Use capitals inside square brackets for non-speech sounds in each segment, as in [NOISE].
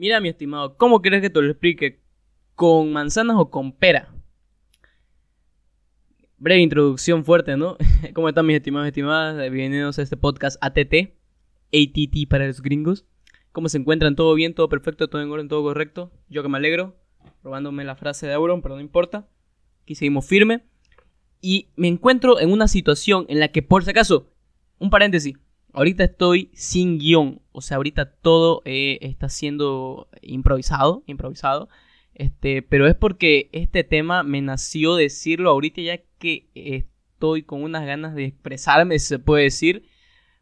Mira, mi estimado, ¿cómo quieres que te lo explique? ¿Con manzanas o con pera? Breve introducción fuerte, ¿no? [LAUGHS] ¿Cómo están mis estimados y estimadas? Bienvenidos a este podcast ATT, ATT para los gringos. ¿Cómo se encuentran? ¿Todo bien? ¿Todo perfecto? ¿Todo en orden? ¿Todo correcto? Yo que me alegro, robándome la frase de Auron, pero no importa. Aquí seguimos firme. Y me encuentro en una situación en la que, por si acaso, un paréntesis, ahorita estoy sin guion. O sea, ahorita todo eh, está siendo improvisado, improvisado. Este, pero es porque este tema me nació decirlo ahorita ya que estoy con unas ganas de expresarme, se puede decir.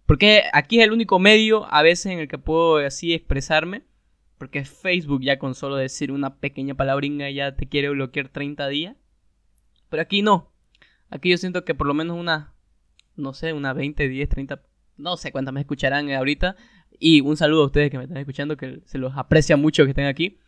Porque aquí es el único medio a veces en el que puedo así expresarme. Porque Facebook ya con solo decir una pequeña palabringa ya te quiere bloquear 30 días. Pero aquí no. Aquí yo siento que por lo menos una, no sé, una 20, 10, 30, no sé cuántas me escucharán ahorita. Y un saludo a ustedes que me están escuchando, que se los aprecia mucho que estén aquí.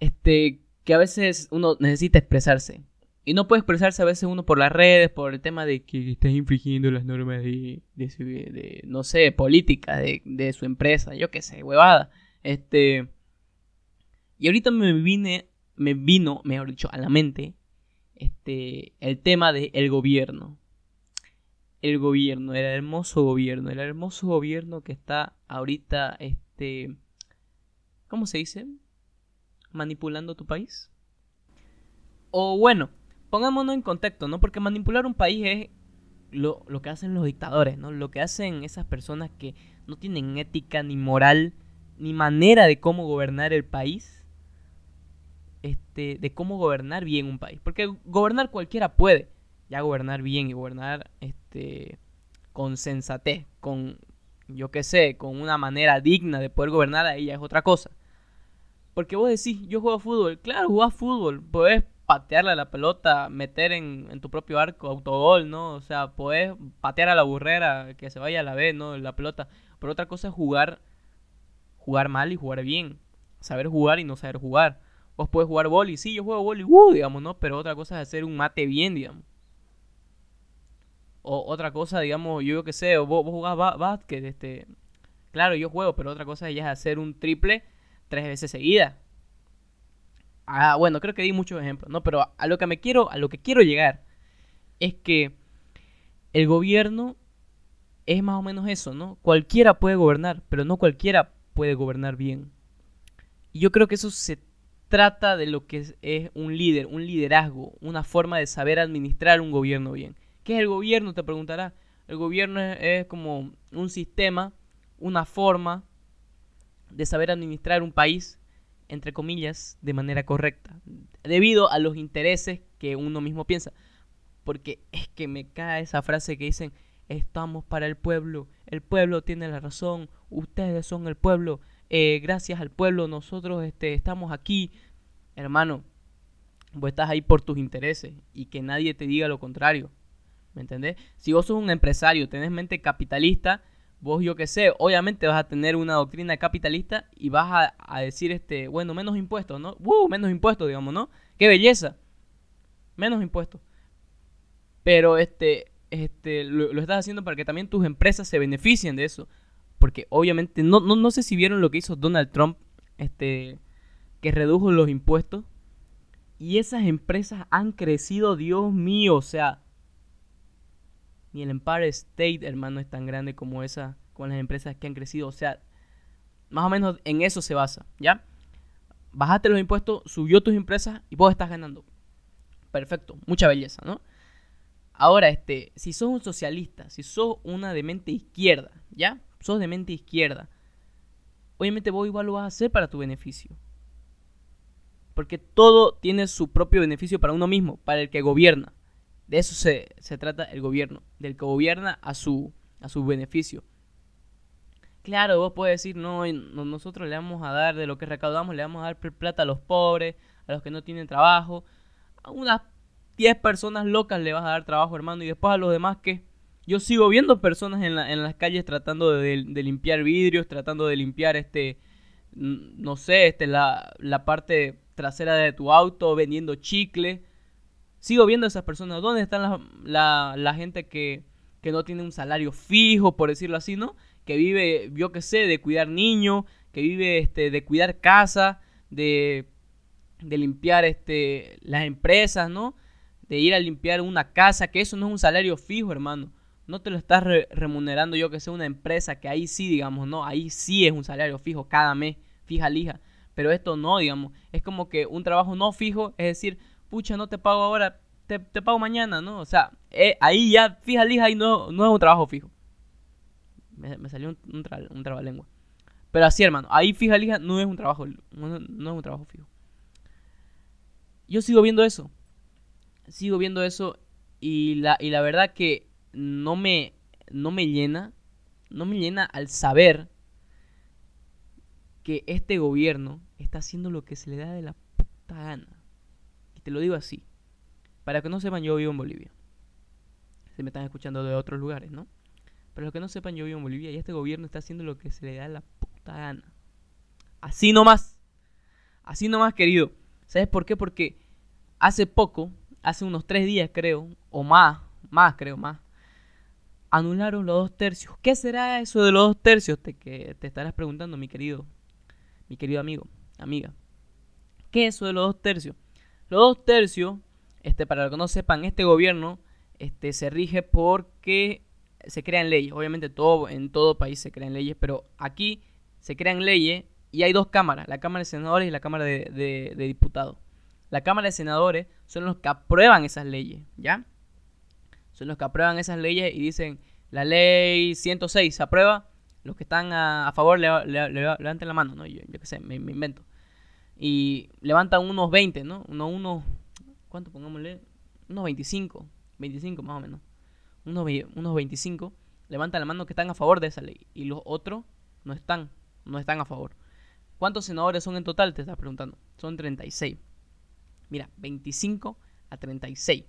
Este, que a veces uno necesita expresarse. Y no puede expresarse a veces uno por las redes, por el tema de que estás infringiendo las normas de, de, no sé, política de, de, su empresa, yo qué sé, huevada. Este, y ahorita me vine, me vino, mejor dicho, a la mente este, el tema del el gobierno. El gobierno, el hermoso gobierno, el hermoso gobierno que está ahorita, este, ¿cómo se dice? Manipulando tu país. O bueno, pongámonos en contexto, ¿no? Porque manipular un país es lo, lo, que hacen los dictadores, ¿no? Lo que hacen esas personas que no tienen ética, ni moral, ni manera de cómo gobernar el país este, de cómo gobernar bien un país. Porque gobernar cualquiera puede. Ya gobernar bien y gobernar este, con sensatez, con, yo qué sé, con una manera digna de poder gobernar, ahí ya es otra cosa. Porque vos decís, yo juego fútbol. Claro, jugás fútbol. Podés patearle a la pelota, meter en, tu propio arco, autogol, ¿no? O sea, podés patear a la burrera, que se vaya a la vez, ¿no? La pelota. Pero otra cosa es jugar, jugar mal y jugar bien. Saber jugar y no saber jugar. Vos puedes jugar boli, sí, yo juego boli, uh, digamos, ¿no? Pero otra cosa es hacer un mate bien, digamos. O otra cosa, digamos, yo qué sé, vos, vos jugás este... Claro, yo juego, pero otra cosa es hacer un triple tres veces seguida. Ah, bueno, creo que di muchos ejemplos, ¿no? Pero a lo que me quiero, a lo que quiero llegar es que el gobierno es más o menos eso, ¿no? Cualquiera puede gobernar, pero no cualquiera puede gobernar bien. Y yo creo que eso se trata de lo que es, un líder, un liderazgo, una forma de saber administrar un gobierno bien. ¿Qué es el gobierno? Te preguntará. El gobierno es, como un sistema, una forma de saber administrar un país, entre comillas, de manera correcta, debido a los intereses que uno mismo piensa. Porque es que me cae esa frase que dicen, estamos para el pueblo, el pueblo tiene la razón, ustedes son el pueblo, eh, gracias al pueblo nosotros este, estamos aquí. Hermano, vos estás ahí por tus intereses y que nadie te diga lo contrario. ¿Me entendés? Si vos sos un empresario, tenés mente capitalista, vos yo que sé, obviamente vas a tener una doctrina capitalista y vas a, decir, este, bueno, menos impuestos, ¿no? ¡Uh! Menos impuestos, digamos, ¿no? ¡Qué belleza! Menos impuestos. Pero este, este, lo, lo, estás haciendo para que también tus empresas se beneficien de eso. Porque obviamente, no, no, no sé si vieron lo que hizo Donald Trump, este, que redujo los impuestos. Y esas empresas han crecido, Dios mío, o sea, ni el Empire State, hermano, es tan grande como esa, con las empresas que han crecido. O sea, más o menos en eso se basa, ¿ya? Bajaste los impuestos, subió tus empresas y vos estás ganando. Perfecto, mucha belleza, ¿no? Ahora, este, si sos un socialista, si sos una de mente izquierda, ¿ya? sos de mente izquierda, obviamente vos igual lo vas a hacer para tu beneficio. Porque todo tiene su propio beneficio para uno mismo, para el que gobierna. De eso se, trata el gobierno, del que gobierna a su, a su beneficio. Claro, vos puedes decir, no, nosotros le vamos a dar de lo que recaudamos, le vamos a dar plata a los pobres, a los que no tienen trabajo. A unas 10 personas locas le vas a dar trabajo, hermano, y después a los demás que yo sigo viendo personas en, la, en las calles tratando de, limpiar vidrios, tratando de limpiar este, no sé, este, la, la parte trasera de tu auto, vendiendo chicle. Sigo viendo a esas personas. ¿Dónde están la, la, gente que, que, no tiene un salario fijo, por decirlo así, ¿no? Que vive, yo qué sé, de cuidar niños, que vive este, de cuidar casa, de, de limpiar este, las empresas, ¿no? De ir a limpiar una casa, que eso no es un salario fijo, hermano. No te lo estás remunerando yo que sea una empresa, que ahí sí, digamos, ¿no? Ahí sí es un salario fijo cada mes, fija lija. Pero esto no, digamos. Es como que un trabajo no fijo, es decir, pucha, no te pago ahora, te, pago mañana, ¿no? O sea, eh, ahí ya, fija lija, ahí no, no es un trabajo fijo. Me, salió un, un, un trabalengua. Pero así, hermano, ahí fija lija no es un trabajo, no, es un trabajo fijo. Yo sigo viendo eso. Sigo viendo eso y la, y la verdad que no me, no me llena. No me llena al saber que este gobierno está haciendo lo que se le da de la puta gana. Lo digo así. Para que no sepan, yo vivo en Bolivia. Se me están escuchando de otros lugares, ¿no? Para los que no sepan, yo vivo en Bolivia y este gobierno está haciendo lo que se le da la puta gana. Así nomás. Así nomás, querido. ¿Sabes por qué? Porque hace poco, hace unos tres días creo, o más, más creo, más, anularon los dos tercios. ¿Qué será eso de los dos tercios? Te, que te estarás preguntando, mi querido, mi querido amigo, amiga. ¿Qué es eso de los dos tercios? Los dos tercios, este, para los que no sepan, este gobierno este, se rige porque se crean leyes. Obviamente todo, en todo país se crean leyes, pero aquí se crean leyes y hay dos cámaras, la Cámara de Senadores y la Cámara de, Diputados. La Cámara de Senadores son los que aprueban esas leyes, ¿ya? Son los que aprueban esas leyes y dicen, la ley 106 se aprueba, los que están a, favor levanten la mano, ¿no? Yo, qué sé, me, invento. Y levantan unos 20, ¿no? Unos, unos, ¿cuánto pongámosle? Unos 25, 25 más o menos unos, unos 25 levantan la mano que están a favor de esa ley y los otros no están, no están a favor. ¿Cuántos senadores son en total? Te estás preguntando. Son 36. Mira, 25 a 36.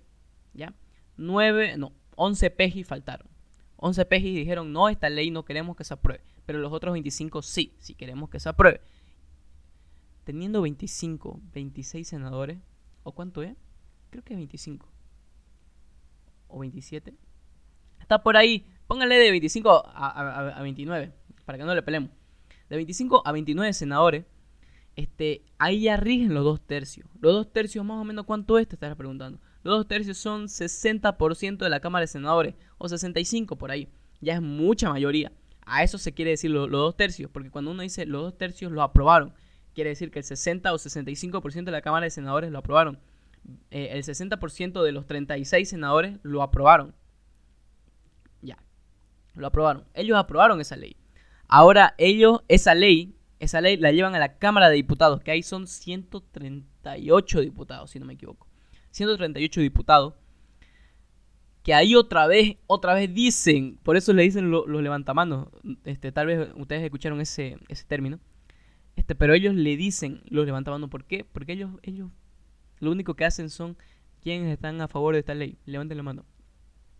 ¿Ya? 9, no, 11 pejis faltaron. 11 pejis dijeron, no, esta ley no queremos que se apruebe. Pero los otros 25 sí, sí queremos que se apruebe. Teniendo 25, 26 senadores, ¿o cuánto es? Creo que es 25. ¿O 27? está por ahí. Pónganle de 25 a, 29, para que no le pelemos. De 25 a 29 senadores, este, ahí ya rigen los dos tercios. Los dos tercios más o menos cuánto es, te estarás preguntando. Los dos tercios son 60% de la Cámara de Senadores, o 65 por ahí. Ya es mucha mayoría. A eso se quiere decir los dos tercios, porque cuando uno dice los dos tercios lo aprobaron, quiere decir que el 60 o 65% de la Cámara de Senadores lo aprobaron. Eh, el 60% de los 36 senadores lo aprobaron. Lo aprobaron. Ellos aprobaron esa ley. Ahora ellos, esa ley, esa ley la llevan a la Cámara de Diputados, que ahí son 138 diputados, si no me equivoco. 138 diputados. Que ahí otra vez, otra vez dicen, por eso le dicen los levantamanos. Este, tal vez ustedes escucharon ese, ese término. Este, pero ellos le dicen los levantamanos. ¿Por qué? Porque ellos, ellos lo único que hacen son quienes están a favor de esta ley. Levanten la mano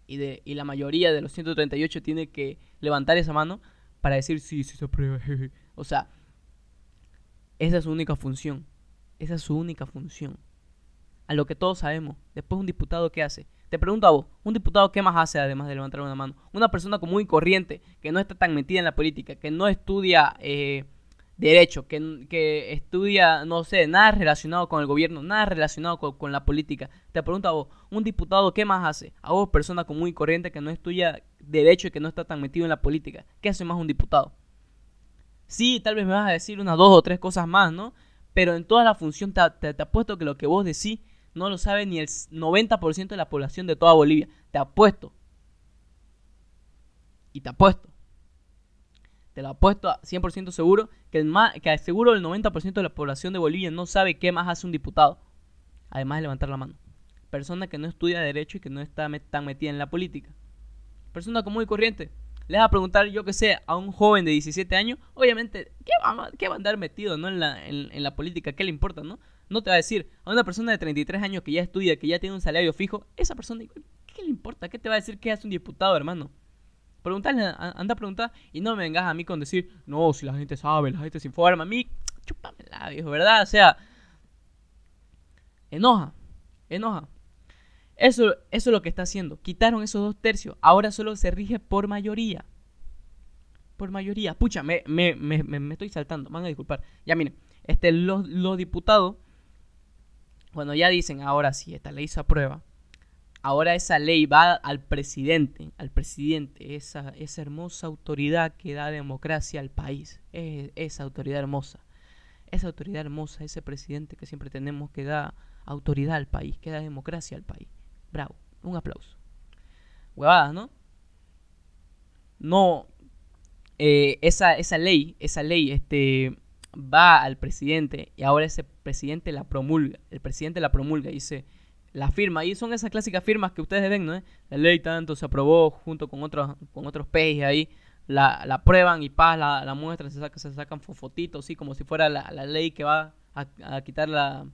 y, de, y la mayoría de los 138 tiene que levantar esa mano para decir sí, sí se aprueba. [LAUGHS] o sea, esa es su única función. Esa es su única función. A lo que todos sabemos. Después un diputado, ¿qué hace? Te pregunto a vos, ¿un diputado qué más hace además de levantar una mano? Una persona común y corriente, que no está tan metida en la política, que no estudia... Eh, derecho, que, que, estudia, no sé, nada relacionado con el gobierno, nada relacionado con, la política. Te pregunto a vos, un diputado, ¿qué más hace? A vos, persona común y corriente que no estudia derecho y que no está tan metido en la política. ¿Qué hace más un diputado? Sí, tal vez me vas a decir unas dos o tres cosas más, ¿no? Pero en toda la función te, te apuesto que lo que vos decís no lo sabe ni el 90% de la población de toda Bolivia. Te apuesto. Y te apuesto te lo apuesto a 100% seguro, que, el más, que seguro el 90% de la población de Bolivia no sabe qué más hace un diputado, además de levantar la mano. Persona que no estudia derecho y que no está tan metida en la política. Persona común y corriente. Le vas a preguntar, yo que sé, a un joven de 17 años, obviamente, ¿qué va, qué va a andar metido ¿no? en, la, en, la política? ¿Qué le importa? ¿no? no te va a decir, a una persona de 33 años que ya estudia, que ya tiene un salario fijo, esa persona, ¿qué le importa? ¿Qué te va a decir qué hace un diputado, hermano? Preguntarle, anda a preguntar y no me vengas a mí con decir, no, si la gente sabe, la gente se informa. A mí, chúpamela, viejo, ¿verdad? O sea, enoja, enoja. Eso, eso es lo que está haciendo. Quitaron esos dos tercios. Ahora solo se rige por mayoría. por mayoría. Pucha, me, me, me, me estoy saltando, van a disculpar. Ya miren, este, los, los diputados, cuando ya dicen, ahora sí, esta ley se aprueba, ahora esa ley va al presidente, al presidente, esa, esa hermosa autoridad que da democracia al país, esa autoridad hermosa, esa autoridad hermosa, ese presidente que siempre tenemos que da autoridad al país, que da democracia al país. Bravo, un aplauso. Huevadas, ¿no? No, eh, esa, esa ley, esa ley, este, va al presidente y ahora ese presidente la promulga. El presidente la promulga y dice, la firma. Y son esas clásicas firmas que ustedes ven, ¿no? La ley tanto se aprobó junto con otros, con otros pejes ahí. La, la prueban y paz, la, la muestran, se, saca, se sacan fotitos, así como si fuera la, la ley que va a, quitar la,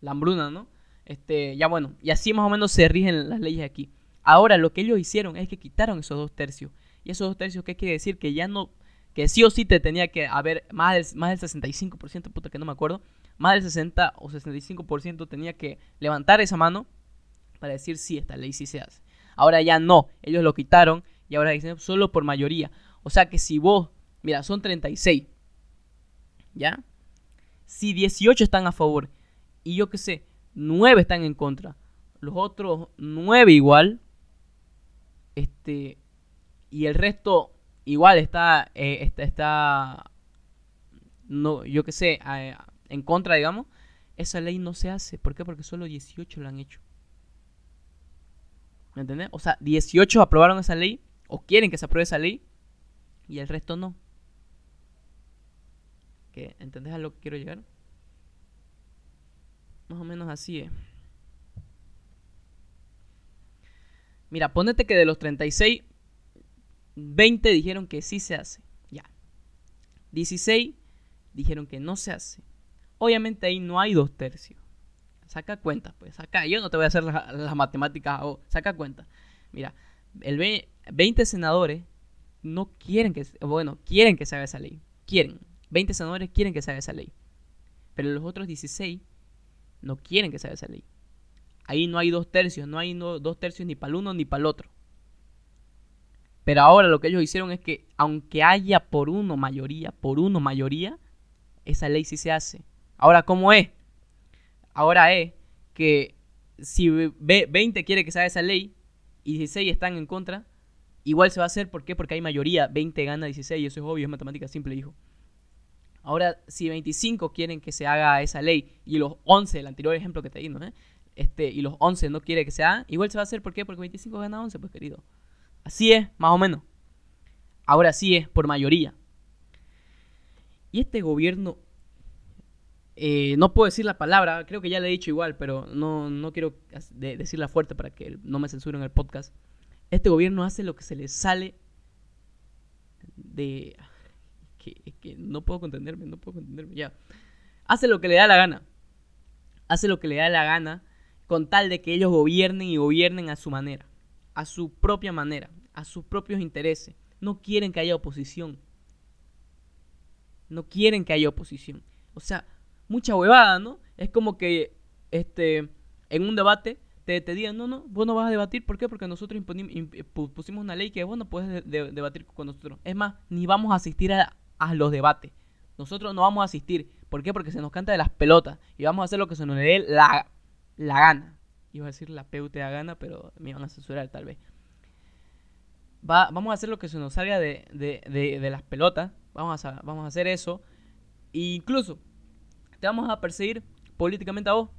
la, hambruna, ¿no? Este, ya bueno, y así más o menos se rigen las leyes aquí. Ahora lo que ellos hicieron es que quitaron esos dos tercios. Y esos dos tercios, ¿qué quiere decir? Que ya no que sí o sí te tenía que haber más del, más del 65%, puta que no me acuerdo, más del 60 o 65% tenía que levantar esa mano para decir sí, esta ley sí se hace. Ahora ya no, ellos lo quitaron y ahora dicen solo por mayoría. O sea que si vos, mira, son 36, ¿ya? Si 18 están a favor y yo qué sé, 9 están en contra, los otros 9 igual, este, y el resto igual está, eh, está, está, no, yo qué sé, en contra, digamos, esa ley no se hace. ¿Por qué? Porque solo 18 lo han hecho. ¿Me entiendes? O sea, 18 aprobaron esa ley o quieren que se apruebe esa ley y el resto no. ¿Qué? ¿Entendés a lo que quiero llegar? Más o menos así es. Mira, ponete que de los 36 20 dijeron que sí se hace. Ya. 16 dijeron que no se hace. Obviamente ahí no hay dos tercios. Saca cuentas, pues. Saca. Yo no te voy a hacer las, matemáticas. saca cuentas. Mira, el 20 senadores no quieren que. Bueno, quieren que se haga esa ley. Quieren. 20 senadores quieren que se haga esa ley. Pero los otros 16 no quieren que se haga esa ley. Ahí no hay dos tercios. No hay dos tercios ni para el uno ni para el otro. Pero ahora lo que ellos hicieron es que, aunque haya por uno mayoría, por uno mayoría, esa ley sí se hace. Ahora, ¿cómo es? Ahora es que si 20 quiere que se haga esa ley y 16 están en contra, igual se va a hacer. ¿Por qué? Porque hay mayoría. 20 gana 16, y eso es obvio, es matemática simple, hijo. Ahora, si 25 quieren que se haga esa ley y los 11, el anterior ejemplo que te di, ¿no? Este, y los 11 no quiere que se haga, igual se va a hacer. ¿Por? Porque 25 gana 11, pues querido. Así es, más o menos. Ahora sí es por mayoría. Y este gobierno, eh, no puedo decir la palabra, creo que ya le he dicho igual, pero no, no quiero decirla fuerte para que no me censuren el podcast. Este gobierno hace lo que se le sale de... [LAUGHS] Que, no puedo contenderme, no puedo contenderme, ya. Hace lo que le da la gana. Hace lo que le da la gana con tal de que ellos gobiernen y gobiernen a su manera a su propia manera, a sus propios intereses. No quieren que haya oposición. No quieren que haya oposición. O sea, mucha huevada, ¿no? Es como que este, en un debate te, te digan, no, no, vos no vas a debatir. ¿Por qué? Porque nosotros pusimos una ley que, bueno, puedes debatir con nosotros. Es más, ni vamos a asistir a, los debates. Nosotros no vamos a asistir. ¿Por qué? Porque se nos canta de las pelotas. Y vamos a hacer lo que se nos dé la, la gana. Iba a decir la PUT a gana, pero me iban a censurar tal vez. Va, vamos a hacer lo que se nos salga de, de, las pelotas. Vamos a, vamos a hacer eso. E incluso te vamos a perseguir políticamente a vos.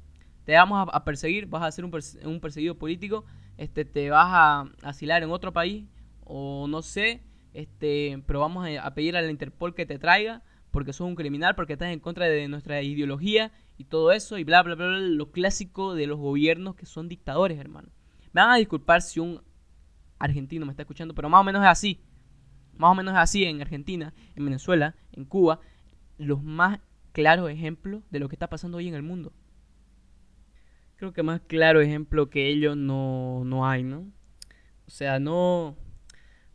Te vamos a, perseguir, vas a ser un, un, perseguido político. Este, te vas a asilar en otro país. O no sé. Este, pero vamos a, a pedir a la Interpol que te traiga. Porque sos un criminal, porque estás en contra de nuestra ideología y todo eso y bla, bla, bla, bla, lo clásico de los gobiernos que son dictadores, hermano. Me van a disculpar si un argentino me está escuchando, pero más o menos es así. Más o menos es así en Argentina, en Venezuela, en Cuba, los más claros ejemplos de lo que está pasando hoy en el mundo. Creo que más claro ejemplo que ellos no, no hay, ¿no? O sea, no,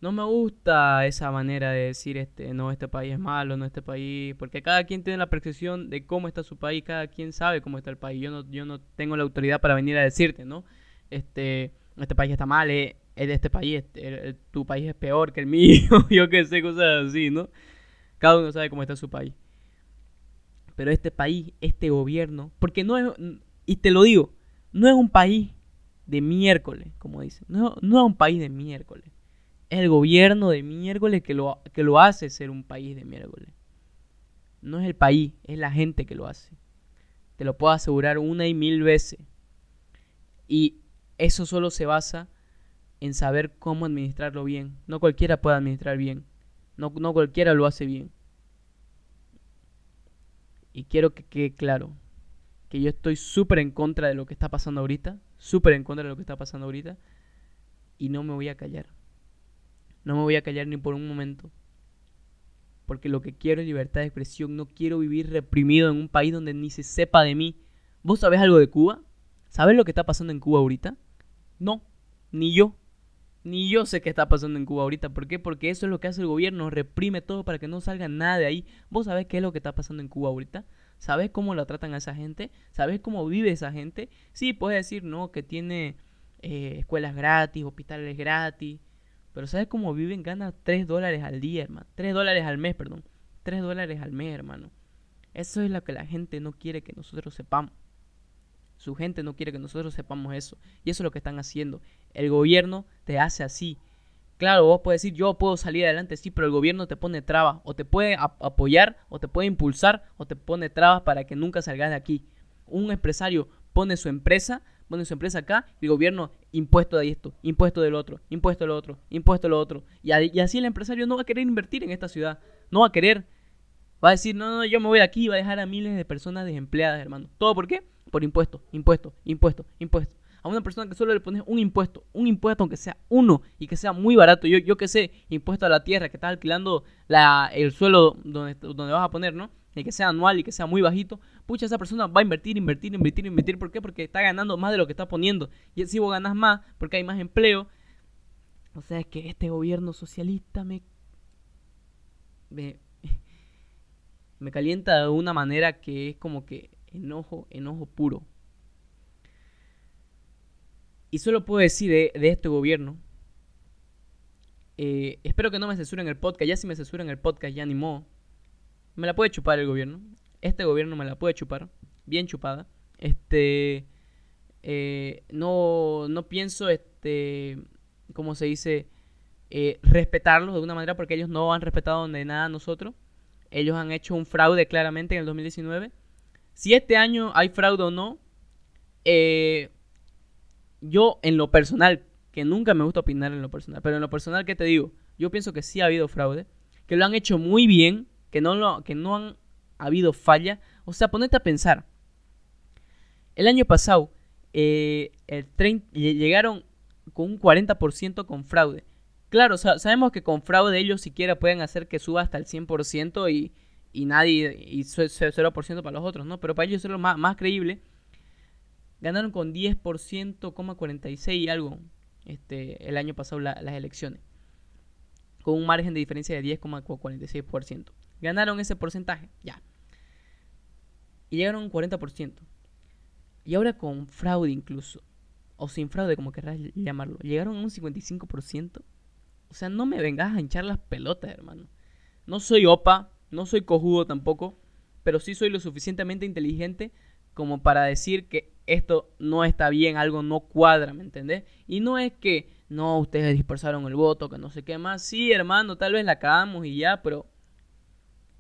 no me gusta esa manera de decir este no este país es malo no este país porque cada quien tiene la percepción de cómo está su país cada quien sabe cómo está el país yo no yo no tengo la autoridad para venir a decirte no este este país está mal eh, este país, tu país es peor que el [LAUGHS] mío, yo qué sé, cosas así, ¿no? Cada uno sabe cómo está su país. Pero este país, este gobierno, porque no es, y te lo digo, no es un país de miércoles, como dicen, no, no es un país de miércoles. Es el gobierno de miércoles que lo, que lo hace ser un país de miércoles. No es el país, es la gente que lo hace. Te lo puedo asegurar una y mil veces. Y eso solo se basa en saber cómo administrarlo bien. No cualquiera puede administrar bien. No, no cualquiera lo hace bien. Y quiero que quede claro que yo estoy súper en contra de lo que está pasando ahorita. Súper en contra de lo que está pasando ahorita. Y no me voy a callar. No me voy a callar ni por un momento. Porque lo que quiero es libertad de expresión. No quiero vivir reprimido en un país donde ni se sepa de mí. ¿Vos sabés algo de Cuba? ¿Sabés lo que está pasando en Cuba ahorita? No, ni yo. Ni yo sé qué está pasando en Cuba ahorita. ¿Por qué? Porque eso es lo que hace el gobierno. Reprime todo para que no salga nada de ahí. ¿Vos sabés qué es lo que está pasando en Cuba ahorita? ¿Sabés cómo la tratan a esa gente? ¿Sabés cómo vive esa gente? Sí, puedes decir, no, que tiene eh, escuelas gratis, hospitales gratis. Pero ¿sabes cómo viven? Gana 3 dólares al día, hermano. 3 dólares al mes, perdón. 3 dólares al mes, hermano. Eso es lo que la gente no quiere que nosotros sepamos. Su gente no quiere que nosotros sepamos eso. Y eso es lo que están haciendo. El gobierno te hace así. Claro, vos puedes decir, yo puedo salir adelante, sí, pero el gobierno te pone trabas. O te puede apoyar, o te puede impulsar, o te pone trabas para que nunca salgas de aquí. Un empresario pone su empresa, pone su empresa acá, y el gobierno impuesto de esto, impuesto del otro, impuesto del otro, impuesto del otro. Y, y así el empresario no va a querer invertir en esta ciudad. No va a querer. Va a decir, no, no, yo me voy de aquí y va a dejar a miles de personas desempleadas, hermano. ¿Todo por qué? Por impuesto, impuesto, impuesto, impuesto. A una persona que solo le pones un impuesto, un impuesto aunque sea uno y que sea muy barato. Yo, yo que sé, impuesto a la tierra, que estás alquilando la, el suelo donde, donde vas a poner, ¿no? Y que sea anual y que sea muy bajito. Pucha, esa persona va a invertir, invertir, invertir, invertir. ¿Por qué? Porque está ganando más de lo que está poniendo. Y si vos ganas más, porque hay más empleo. O sea, es que este gobierno socialista me, me, [LAUGHS] me calienta de una manera que es como que enojo, enojo puro. Y solo puedo decir de, este gobierno. Eh, espero que no me censuren el podcast. Ya si me censuran el podcast, ya ni modo. Me la puede chupar el gobierno. Este gobierno me la puede chupar. Bien chupada. Este. Eh, no, no pienso, este. ¿Cómo se dice? Eh, respetarlos de una manera porque ellos no han respetado de nada a nosotros. Ellos han hecho un fraude claramente en el 2019 si este año hay fraude o no, eh, yo en lo personal, que nunca me gusta opinar en lo personal, pero en lo personal, ¿qué te digo? Yo pienso que sí ha habido fraude, que lo han hecho muy bien, que no, que no han habido falla. O sea, ponete a pensar. El año pasado, eh, llegaron con un 40% con fraude. Claro, sabemos que con fraude ellos siquiera pueden hacer que suba hasta el 100% y, y nadie, y 0% para los otros, ¿no? Pero para ellos es lo más, más creíble. Ganaron con 10%, 46 y algo este, el año pasado las elecciones. Con un margen de diferencia de 10,46%. Ganaron ese porcentaje, ya. Y llegaron a un 40%. Y ahora con fraude incluso. O sin fraude, como querrás llamarlo. Llegaron a un 55%. O sea, no me vengas a hinchar las pelotas, hermano. No soy OPA, no soy cojudo tampoco, pero sí soy lo suficientemente inteligente como para decir que esto no está bien, algo no cuadra, ¿me entendés? Y no es que, no, ustedes dispersaron el voto, que no sé qué más. Sí, hermano, tal vez la cagamos y ya, pero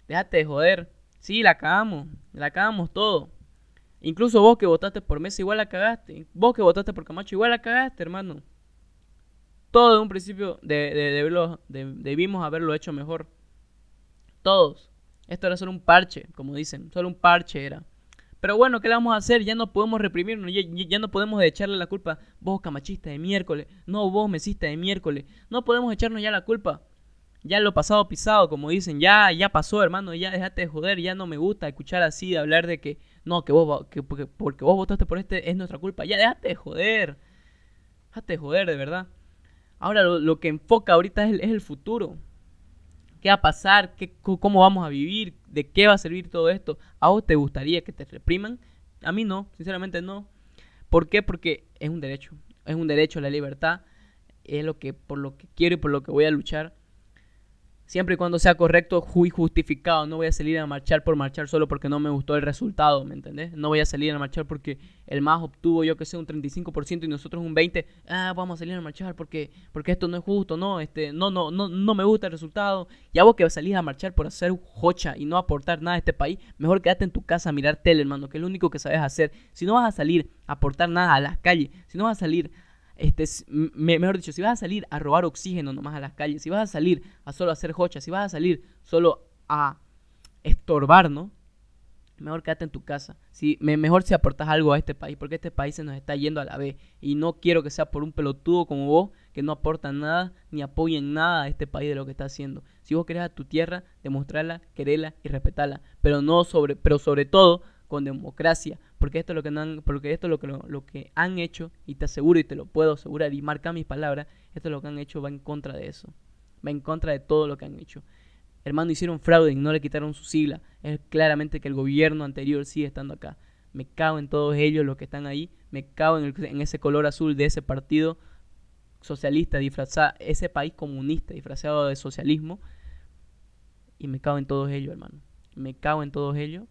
déjate de joder. Sí, la cagamos, la cagamos todo. Incluso vos que votaste por Messi igual la cagaste. Vos que votaste por Camacho igual la cagaste, hermano. Todo de un principio de, debimos haberlo hecho mejor. Todos. Esto era solo un parche, como dicen. Solo un parche era. Pero bueno, ¿qué le vamos a hacer? Ya no podemos reprimirnos, ya, no podemos echarle la culpa. Vos camachista de miércoles, no vos mesista de miércoles. No podemos echarnos ya la culpa. Ya lo pasado pisado, como dicen, ya, ya pasó, hermano, ya dejate de joder, ya no me gusta escuchar así, hablar de que, no, que vos, que, porque, porque vos votaste por este es nuestra culpa. Ya dejate de joder. Dejate de joder, de verdad. Ahora lo, que enfoca ahorita es el futuro qué va a pasar, ¿Qué, cómo vamos a vivir, de qué va a servir todo esto. ¿A vos te gustaría que te repriman? A mí no, sinceramente no. ¿Por qué? Porque es un derecho, es un derecho la libertad. es lo que por lo que quiero y por lo que voy a luchar siempre y cuando sea correcto y justificado. No voy a salir a marchar por marchar solo porque no me gustó el resultado, ¿me entendés? No voy a salir a marchar porque el más obtuvo, yo que sé, un 35% y nosotros un 20%. Ah, vamos a salir a marchar porque, porque esto no es justo, no, este, no, no, no, no me gusta el resultado. Ya vos que salís a marchar por hacer jocha y no aportar nada a este país, mejor quédate en tu casa a mirar tele, hermano, que es lo único que sabes hacer. Si no vas a salir a aportar nada a las calles, si no vas a salir este, mejor dicho, si vas a salir a robar oxígeno nomás a las calles, si vas a salir a solo hacer hochas, si vas a salir solo a estorbar, ¿no? Mejor quédate en tu casa. Si, mejor si aportas algo a este país, porque este país se nos está yendo a la vez. Y no quiero que sea por un pelotudo como vos, que no aporta nada, ni apoya en nada a este país de lo que está haciendo. Si vos querés a tu tierra, demostrarla, quererla y respetarla. Pero no sobre, pero sobre todo, con democracia, porque esto es lo que han, porque esto es lo que, lo, que han hecho, y te aseguro y te lo puedo asegurar y marca mis palabras, esto es lo que han hecho, va en contra de eso, va en contra de todo lo que han hecho. Hermano, hicieron fraude y no le quitaron su sigla. Es claramente que el gobierno anterior sigue estando acá. Me cago en todos ellos los que están ahí. Me cago en, en ese color azul de ese partido socialista disfrazado, ese país comunista disfrazado de socialismo. Y me cago en todos ellos, hermano. Me cago en todos ellos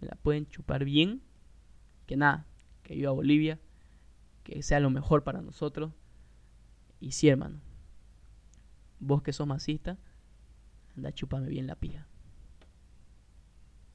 me la pueden chupar bien, que nada, que viva Bolivia, que sea lo mejor para nosotros. Y sí, hermano, vos que sos masista, anda, chúpame bien la pija.